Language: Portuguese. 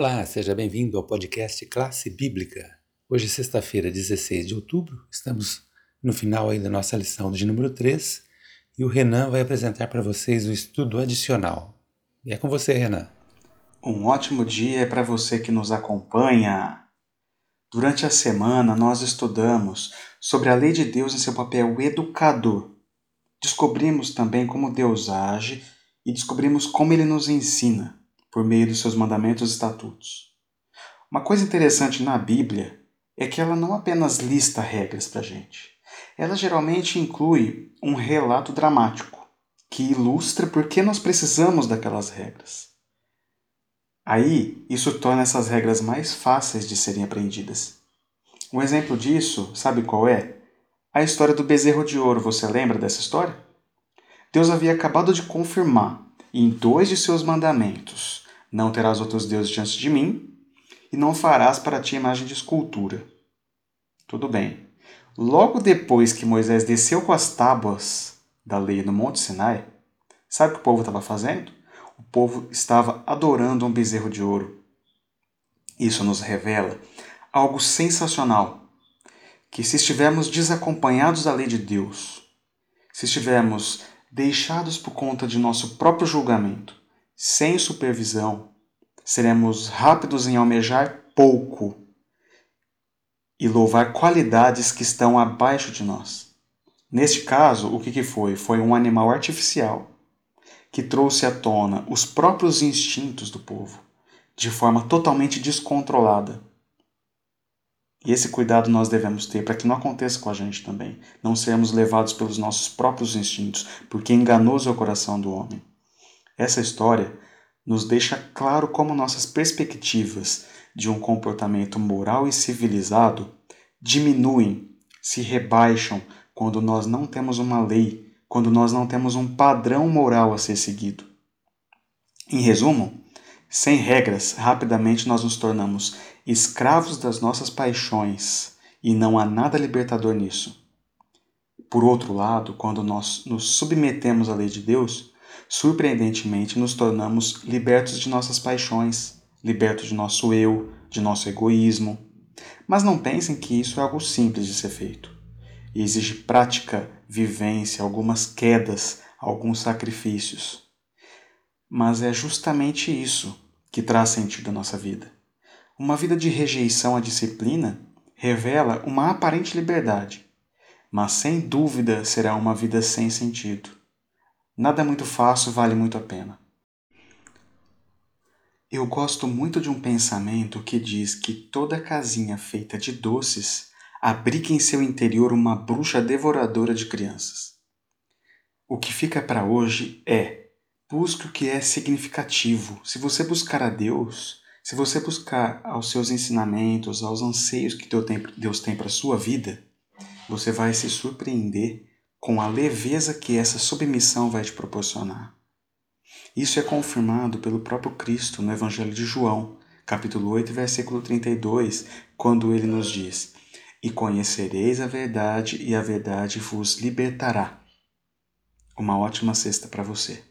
Olá, seja bem-vindo ao podcast Classe Bíblica. Hoje, sexta-feira, 16 de outubro, estamos no final aí da nossa lição de número 3 e o Renan vai apresentar para vocês o estudo adicional. E é com você, Renan. Um ótimo dia para você que nos acompanha. Durante a semana, nós estudamos sobre a lei de Deus em seu papel educador. Descobrimos também como Deus age e descobrimos como ele nos ensina por meio dos seus mandamentos e estatutos. Uma coisa interessante na Bíblia é que ela não apenas lista regras para a gente, ela geralmente inclui um relato dramático que ilustra por que nós precisamos daquelas regras. Aí, isso torna essas regras mais fáceis de serem aprendidas. Um exemplo disso, sabe qual é? A história do bezerro de ouro. Você lembra dessa história? Deus havia acabado de confirmar em dois de seus mandamentos: Não terás outros deuses diante de mim, e não farás para ti imagem de escultura. Tudo bem. Logo depois que Moisés desceu com as tábuas da lei no Monte Sinai, sabe o que o povo estava fazendo? O povo estava adorando um bezerro de ouro. Isso nos revela algo sensacional: que se estivermos desacompanhados da lei de Deus, se estivermos deixados por conta de nosso próprio julgamento, sem supervisão, seremos rápidos em almejar pouco e louvar qualidades que estão abaixo de nós. Neste caso, o que, foi? Foi um animal artificial que trouxe à tona os próprios instintos do povo de forma totalmente descontrolada. E esse cuidado nós devemos ter para que não aconteça com a gente também, não sermos levados pelos nossos próprios instintos, porque enganoso é o coração do homem. Essa história nos deixa claro como nossas perspectivas de um comportamento moral e civilizado diminuem, se rebaixam quando nós não temos uma lei, quando nós não temos um padrão moral a ser seguido. Em resumo, sem regras, rapidamente nós nos tornamos escravos das nossas paixões e não há nada libertador nisso. Por outro lado, quando nós nos submetemos à lei de Deus, surpreendentemente nos tornamos libertos de nossas paixões, libertos de nosso eu, de nosso egoísmo. Mas não pensem que isso é algo simples de ser feito. exige prática, vivência, algumas quedas, alguns sacrifícios. Mas é justamente isso que traz sentido à nossa vida. Uma vida de rejeição à disciplina revela uma aparente liberdade, mas sem dúvida será uma vida sem sentido. Nada muito fácil vale muito a pena. Eu gosto muito de um pensamento que diz que toda casinha feita de doces abriga em seu interior uma bruxa devoradora de crianças. O que fica para hoje é: busque o que é significativo. Se você buscar a Deus, se você buscar aos seus ensinamentos, aos anseios que Deus tem para a sua vida, você vai se surpreender com a leveza que essa submissão vai te proporcionar. Isso é confirmado pelo próprio Cristo no Evangelho de João, capítulo 8, versículo 32, quando ele nos diz: E conhecereis a verdade, e a verdade vos libertará. Uma ótima sexta para você.